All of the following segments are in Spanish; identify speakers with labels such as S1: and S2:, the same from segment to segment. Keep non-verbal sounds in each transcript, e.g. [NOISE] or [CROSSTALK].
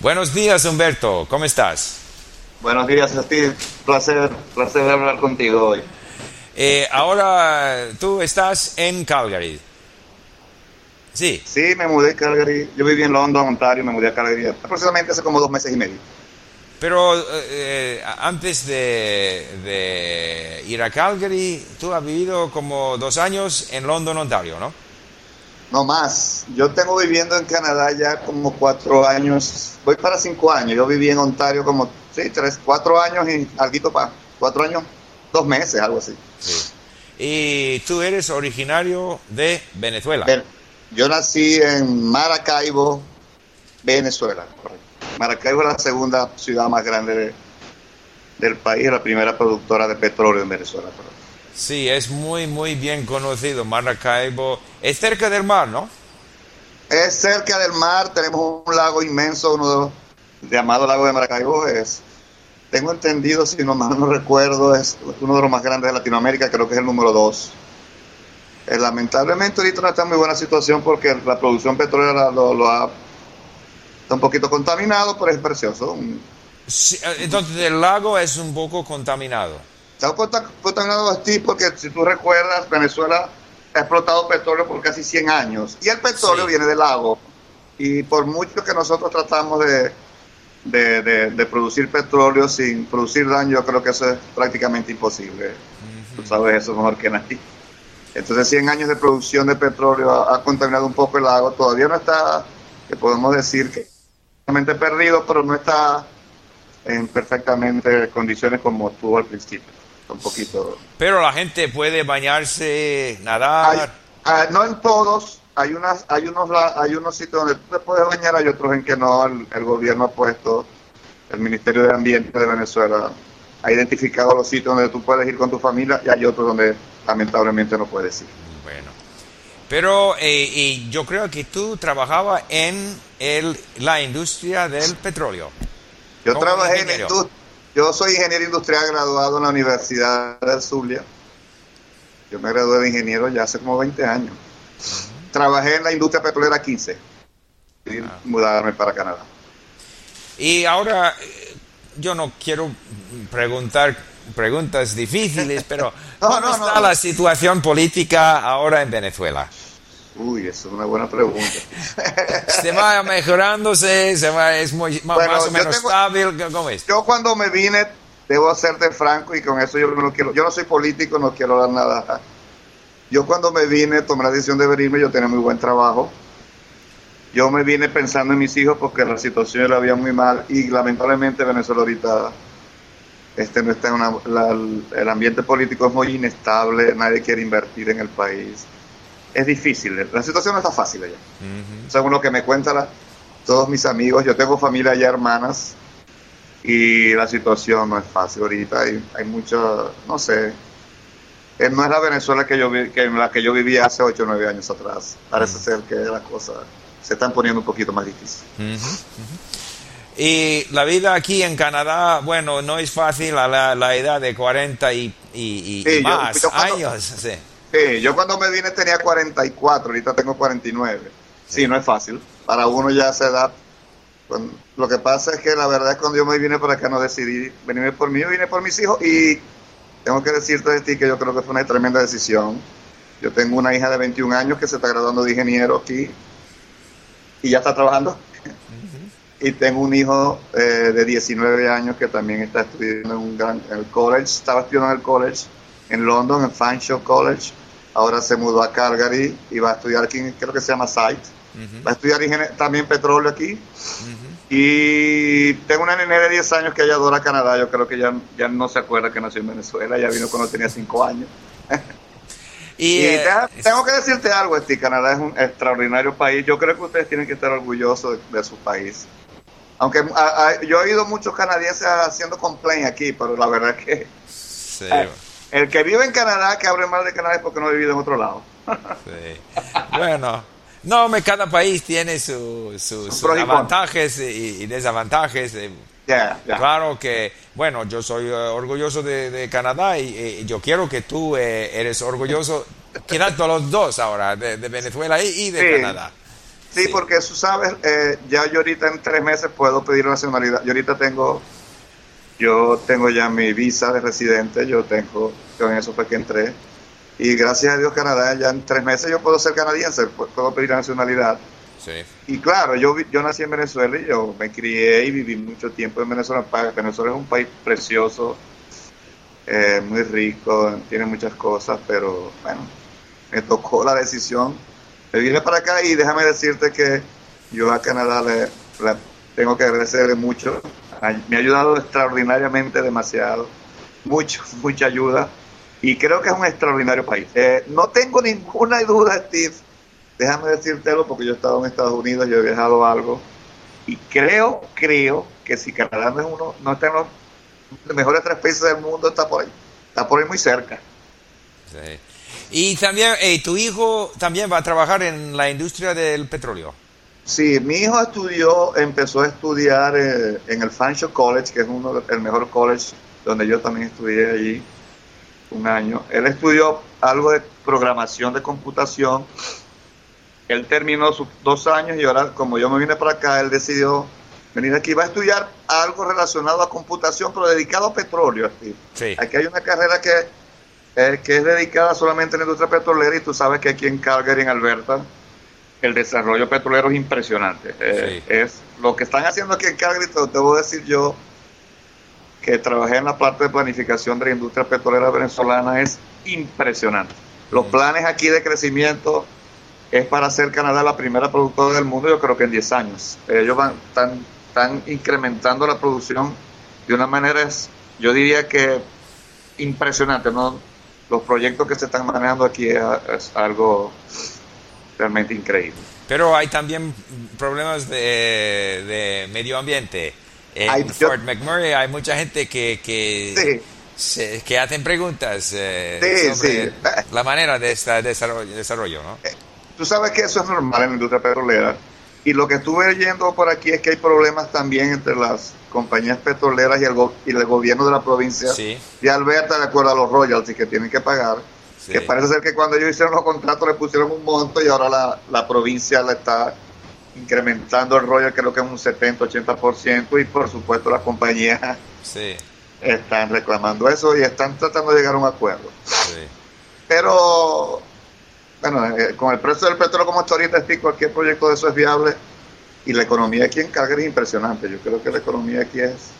S1: Buenos días, Humberto. ¿Cómo estás?
S2: Buenos días, Steve. Placer, placer hablar contigo hoy.
S1: Eh, ahora tú estás en Calgary. Sí.
S2: Sí, me mudé a Calgary. Yo viví en London, Ontario, me mudé a Calgary aproximadamente hace como dos meses y medio.
S1: Pero eh, antes de, de, ir a Calgary, tú has vivido como dos años en London, Ontario, ¿no?
S2: No más. Yo tengo viviendo en Canadá ya como cuatro años. Voy para cinco años. Yo viví en Ontario como, sí, tres, cuatro años y algo para cuatro años, dos meses, algo así.
S1: Sí. Y tú eres originario de Venezuela.
S2: Yo nací en Maracaibo, Venezuela. Maracaibo es la segunda ciudad más grande de, del país, la primera productora de petróleo en Venezuela.
S1: Sí, es muy, muy bien conocido. Maracaibo es cerca del mar, ¿no?
S2: Es cerca del mar, tenemos un lago inmenso, uno de los, llamado Lago de Maracaibo. Es, tengo entendido, si no mal no recuerdo, es uno de los más grandes de Latinoamérica, creo que es el número dos. Eh, lamentablemente ahorita no está en muy buena situación porque la producción petrolera lo, lo ha está un poquito contaminado, pero es precioso.
S1: Sí, entonces el lago es un poco contaminado.
S2: Está contaminado así porque si tú recuerdas, Venezuela ha explotado petróleo por casi 100 años y el petróleo sí. viene del lago. Y por mucho que nosotros tratamos de, de, de, de, producir petróleo sin producir daño, yo creo que eso es prácticamente imposible. Uh -huh. Tú sabes eso mejor que nadie. Entonces 100 años de producción de petróleo ha, ha contaminado un poco el lago. Todavía no está, que podemos decir que perdido, pero no está en perfectamente condiciones como estuvo al principio. Un poquito.
S1: Pero la gente puede bañarse, nadar.
S2: Hay, hay, no en todos. Hay unas, hay unos, hay unos sitios donde tú te puedes bañar, hay otros en que no. El, el gobierno ha puesto, el Ministerio de Ambiente de Venezuela ha identificado los sitios donde tú puedes ir con tu familia y hay otros donde lamentablemente no puedes ir.
S1: Bueno. Pero eh, y yo creo que tú trabajabas en el, la industria del petróleo.
S2: Yo trabajé ingeniero. en la industria. Yo soy ingeniero industrial graduado en la Universidad de Zulia. Yo me gradué de ingeniero ya hace como 20 años. Trabajé en la industria petrolera 15 y ah. mudarme para Canadá.
S1: Y ahora, yo no quiero preguntar preguntas difíciles, pero [LAUGHS]
S2: no,
S1: ¿cómo
S2: no,
S1: está
S2: no.
S1: la situación política ahora en Venezuela?
S2: Uy, eso es una buena pregunta. [LAUGHS]
S1: ¿Se va mejorándose? ¿Se va, ¿Es muy,
S2: bueno,
S1: más o menos
S2: tengo,
S1: estable? ¿Cómo es?
S2: Yo cuando me vine, debo hacerte franco y con eso yo no quiero, yo no soy político, no quiero dar nada. Yo cuando me vine, tomé la decisión de venirme, yo tenía muy buen trabajo. Yo me vine pensando en mis hijos porque la situación era bien muy mal y lamentablemente Venezuela ahorita este no está en una, la, el ambiente político es muy inestable, nadie quiere invertir en el país es difícil, la situación no está fácil allá. Uh -huh. Según lo que me cuentan la, todos mis amigos, yo tengo familia allá, hermanas, y la situación no es fácil ahorita, hay, hay mucho, no sé, eh, no es la Venezuela que yo vi, que en la que yo vivía hace 8 o 9 años atrás. Parece uh -huh. ser que las cosas se están poniendo un poquito más difíciles.
S1: Uh -huh. Y la vida aquí en Canadá, bueno, no es fácil a la, la edad de 40 y, y, y
S2: sí,
S1: más
S2: yo, yo cuando,
S1: años. Sí.
S2: Sí, yo cuando me vine tenía 44, ahorita tengo 49. Sí, sí no es fácil. Para uno ya a esa edad. Lo que pasa es que la verdad es que cuando yo me vine para acá no decidí venirme por mí, yo vine por mis hijos y tengo que decirte de ti que yo creo que fue una tremenda decisión. Yo tengo una hija de 21 años que se está graduando de ingeniero aquí y ya está trabajando. Uh -huh. Y tengo un hijo eh, de 19 años que también está estudiando en, un gran, en el college, estaba estudiando en el college en London, en Fanshawe College. Ahora se mudó a Calgary y va a estudiar aquí, creo que se llama SITE. Uh -huh. Va a estudiar también petróleo aquí. Uh -huh. Y tengo una nena de 10 años que ella adora Canadá. Yo creo que ya, ya no se acuerda que nació en Venezuela. Ya vino cuando tenía 5 años. [LAUGHS] y, y eh, te, tengo que decirte algo, este Canadá es un extraordinario país. Yo creo que ustedes tienen que estar orgullosos de, de su país. Aunque a, a, yo he oído muchos canadienses haciendo complaint aquí, pero la verdad es que...
S1: Sí. [LAUGHS]
S2: Eh, el que vive en Canadá, que hable mal de Canadá es porque no ha vivido en otro lado.
S1: sí. Bueno, no, cada país tiene sus su, su avantajes y, y, desavantajes.
S2: Yeah, yeah.
S1: Claro que, bueno, yo soy uh, orgulloso de, de Canadá y, y, yo quiero que tú eh, eres orgulloso, quedando los dos ahora, de, de Venezuela y, y de
S2: sí.
S1: Canadá.
S2: Sí, porque tú sabes, eh, ya yo ahorita en tres meses puedo pedir nacionalidad. Yo ahorita tengo, yo tengo ya mi visa de residente, yo tengo, con eso fue que entré. Y gracias a Dios Canadá, ya en tres meses yo puedo ser canadiense, puedo pedir nacionalidad. Sí. Y claro, yo, yo nací en Venezuela y yo me crié y viví mucho tiempo en Venezuela. Venezuela es un país precioso, eh, muy rico, tiene muchas cosas, pero bueno, me tocó la decisión. Me vine para acá y déjame decirte que yo a Canadá le, tengo que agradecerle mucho. Me ha ayudado extraordinariamente demasiado, mucho, mucha ayuda. Y creo que es un extraordinario país. Eh, no tengo ninguna duda, Steve. Déjame decírtelo porque yo he estado en Estados Unidos, yo he viajado algo. Y creo, creo que si Canadá no es uno, no está en los mejores tres países del mundo, está por ahí. Está por ahí muy cerca.
S1: Sí. Y también, eh, ¿tu hijo también va a trabajar en la industria del petróleo?
S2: Sí, mi hijo estudió, empezó a estudiar eh, en el Fanshawe College, que es uno el mejor college donde yo también estudié allí un año. Él estudió algo de programación de computación. Él terminó sus dos años y ahora, como yo me vine para acá, él decidió venir aquí. Va a estudiar algo relacionado a computación, pero dedicado a petróleo. Sí. Aquí hay una carrera que eh, que es dedicada solamente a la industria petrolera y tú sabes que aquí en Calgary, en Alberta, el desarrollo petrolero es impresionante. Eh, es lo que están haciendo aquí en Calgary, te debo decir yo que trabajé en la parte de planificación de la industria petrolera venezolana, es impresionante. Los planes aquí de crecimiento es para hacer Canadá la primera productora del mundo, yo creo que en 10 años. Ellos van, están, están incrementando la producción de una manera, yo diría que impresionante. No, los proyectos que se están manejando aquí es, algo realmente increíble.
S1: Pero hay también problemas de, medio ambiente. En Fort McMurray hay mucha gente que, que, que hacen preguntas eh, sobre la manera de este desarrollo, desarrollo ¿no? Eh,
S2: tú sabes que eso es normal en la industria petrolera. Y lo que estuve leyendo por aquí es que hay problemas también entre las compañías petroleras y el, y el gobierno de la provincia de Alberta de acuerdo a los royalties que tienen que pagar. Que parece ser que cuando ellos hicieron los contratos le pusieron un monto y ahora la, la provincia le está incrementando el royal creo que es un 70-80% y por supuesto las compañías están reclamando eso y están tratando de llegar a un acuerdo. Pero bueno, eh, con el precio del petróleo como está ahorita, cualquier proyecto de eso es viable y la economía aquí en Calgary es impresionante. Yo creo que la economía aquí es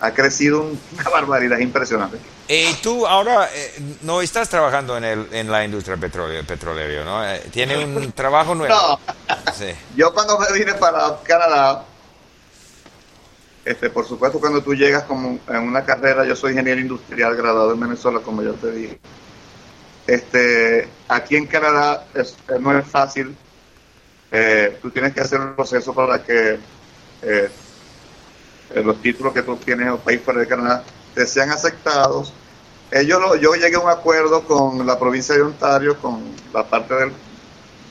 S2: ha crecido [LAUGHS] una barbaridad impresionante.
S1: Y tú ahora eh, no estás trabajando en, el, en la industria petróleo, petrolera, ¿no? Eh, tiene un [LAUGHS] trabajo nuevo. No.
S2: Yo cuando me vine para Canadá, este, por supuesto cuando tú llegas como en una carrera, yo soy ingeniero industrial graduado en Venezuela, como ya te dije. Este, aquí en Canadá no es fácil eh, tú tienes que hacer un proceso para que eh, los títulos que tú tienes en el país fuera de Canadá te sean aceptados. Ellos yo llegué a un acuerdo con la provincia de Ontario, con la parte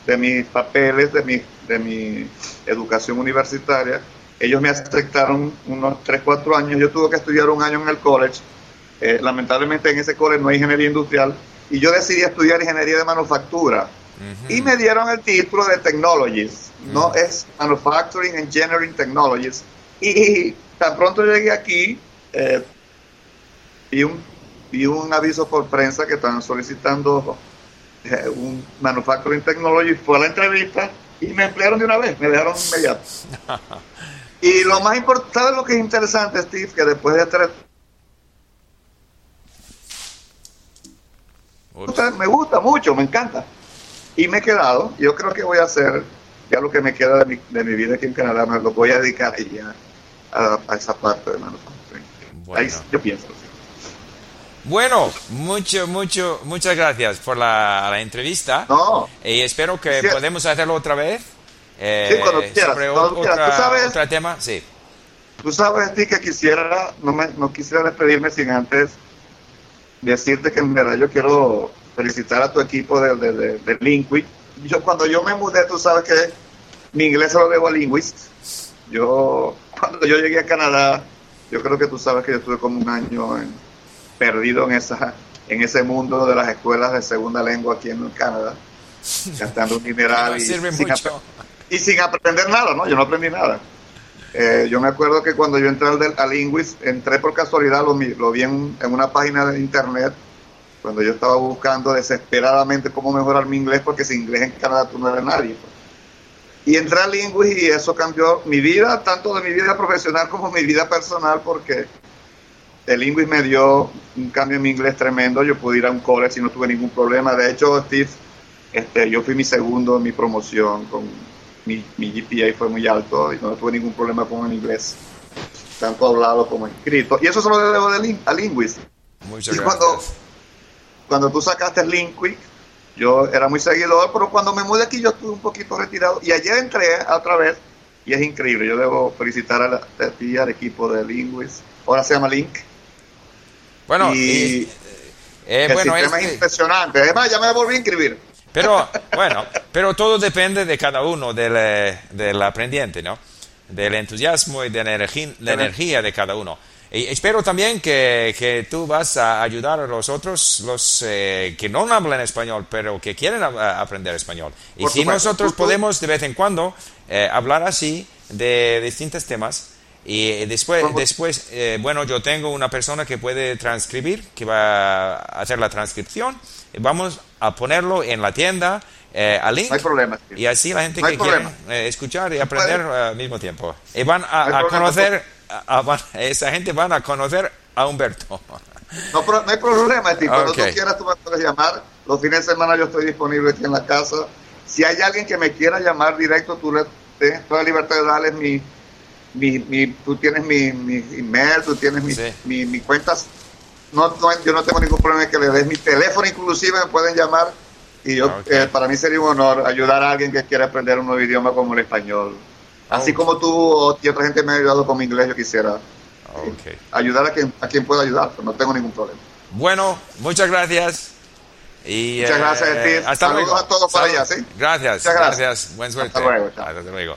S2: de mis papeles, de mi, de mi educación universitaria. Ellos me aceptaron unos 3, 4 años. Yo tuve que estudiar un año en el college. Eh, lamentablemente en ese college no hay ingeniería industrial. Y yo decidí estudiar ingeniería de manufactura y me dieron el título de Technologies, ¿no? Es Manufacturing Engineering Technologies. Y tan pronto llegué aquí, eh, vi, un, vi un aviso por prensa que estaban solicitando eh, un Manufacturing Technology, fue a la entrevista y me emplearon de una vez, me dejaron inmediato. [LAUGHS] y lo más importante, lo que es interesante, Steve? Que después de tres me gusta mucho, me encanta y me he quedado. Yo creo que voy a hacer ya lo que me queda de mi, de mi vida aquí en Canadá, me lo voy a dedicar ya a, esa parte de manufacturing. Bueno. yo pienso.
S1: Bueno, mucho, mucho, muchas gracias por la, entrevista. No. Y espero que podamos hacerlo otra vez.
S2: Eh, sí, cuando quieras. Sobre
S1: otra, sabes, otro tema, sí.
S2: Tú sabes, ti que quisiera, no, me, no quisiera despedirme sin antes decirte que en verdad yo quiero felicitar a tu equipo de, de, de, Yo, cuando yo me mudé, tú sabes que mi inglés se lo debo a Linguist. Yo, cuando yo llegué a Canadá, yo creo que tú sabes que yo estuve como un año perdido en, esa, en ese mundo de las escuelas de segunda lengua aquí en Canadá, gastando un mineral [LAUGHS] y y sin aprender nada, ¿no? Yo no aprendí nada. Eh, yo me acuerdo que cuando yo entré al, al entré por casualidad, lo, lo vi en, una página de internet, cuando yo estaba buscando desesperadamente cómo mejorar mi inglés, porque sin inglés en Canadá tú no eres nadie. Pues. Y entré al Linguist y eso cambió mi vida, tanto de mi vida profesional como mi vida personal, porque el Linguist me dio un cambio en mi inglés tremendo. Yo pude ir a un college y no tuve ningún problema. De hecho, Steve, este, yo fui mi segundo en mi promoción con mi, mi GPA fue muy alto y no tuve ningún problema con el inglés, tanto hablado como escrito. Y eso se lo debo de a Linguist.
S1: Muchas
S2: y cuando, cuando tú sacaste el Linguist, yo era muy seguidor, pero cuando me mudé aquí yo estuve un poquito retirado. Y ayer entré otra vez y es increíble. Yo debo felicitar a, ti, al equipo de Linguist. Ahora se llama Link.
S1: Bueno, y,
S2: eh, el bueno, sistema es, impresionante. Además, ya me volví a inscribir.
S1: Pero [LAUGHS] bueno, pero todo depende de cada uno, del, eh, del aprendiente, ¿no? Del entusiasmo y de la energía, la energía de cada uno. Y espero también que, que, tú vas a ayudar a los otros, los eh, que no hablan español, pero que quieren aprender español. Y si nosotros podemos de vez en cuando eh, hablar así de distintos temas, y después, después bueno, yo tengo una persona que puede transcribir, que va a hacer la transcripción Vamos a ponerlo en la tienda eh, al link.
S2: No hay problema.
S1: Y así la gente que quiere eh, escuchar y aprender al mismo tiempo. Y van a, conocer, a, esa gente van a conocer a Humberto.
S2: No, no hay problema. Cuando tú quieras, tú me puedes llamar. Los fines de semana yo estoy disponible aquí en la casa. Si hay alguien que me quiera llamar directo, tú le tienes toda la libertad de darles mi, mi, mi, tú tienes mi, mi email, tú tienes mi, mi, mi cuentas no, yo no tengo ningún problema en que le des mi teléfono, inclusive me pueden llamar y yo eh, para mí sería un honor ayudar a alguien que quiera aprender un nuevo idioma como el español. Así como tú y otra gente me ha ayudado con mi inglés, yo quisiera ayudar a quien, a quien pueda ayudar, no tengo ningún problema.
S1: Bueno, muchas gracias. Y,
S2: muchas gracias,
S1: eh, Hasta
S2: Saludos
S1: luego.
S2: a todos para allá, ¿sí?
S1: Gracias, gracias. Buen suerte.
S2: Hasta luego.
S1: Hasta luego.